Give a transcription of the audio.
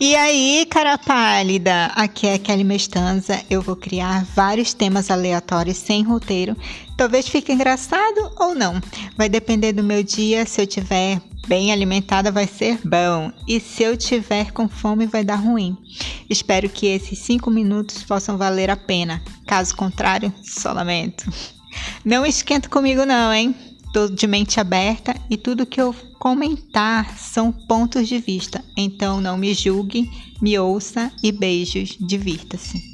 E aí, cara pálida? Aqui é Kelly Mestanza. Eu vou criar vários temas aleatórios sem roteiro. Talvez fique engraçado ou não. Vai depender do meu dia. Se eu tiver bem alimentada, vai ser bom. E se eu tiver com fome, vai dar ruim. Espero que esses cinco minutos possam valer a pena. Caso contrário, só lamento. Não esquenta comigo, não, hein? Tô de mente aberta e tudo que eu comentar são pontos de vista. Então não me julgue, me ouça e beijos, divirta-se.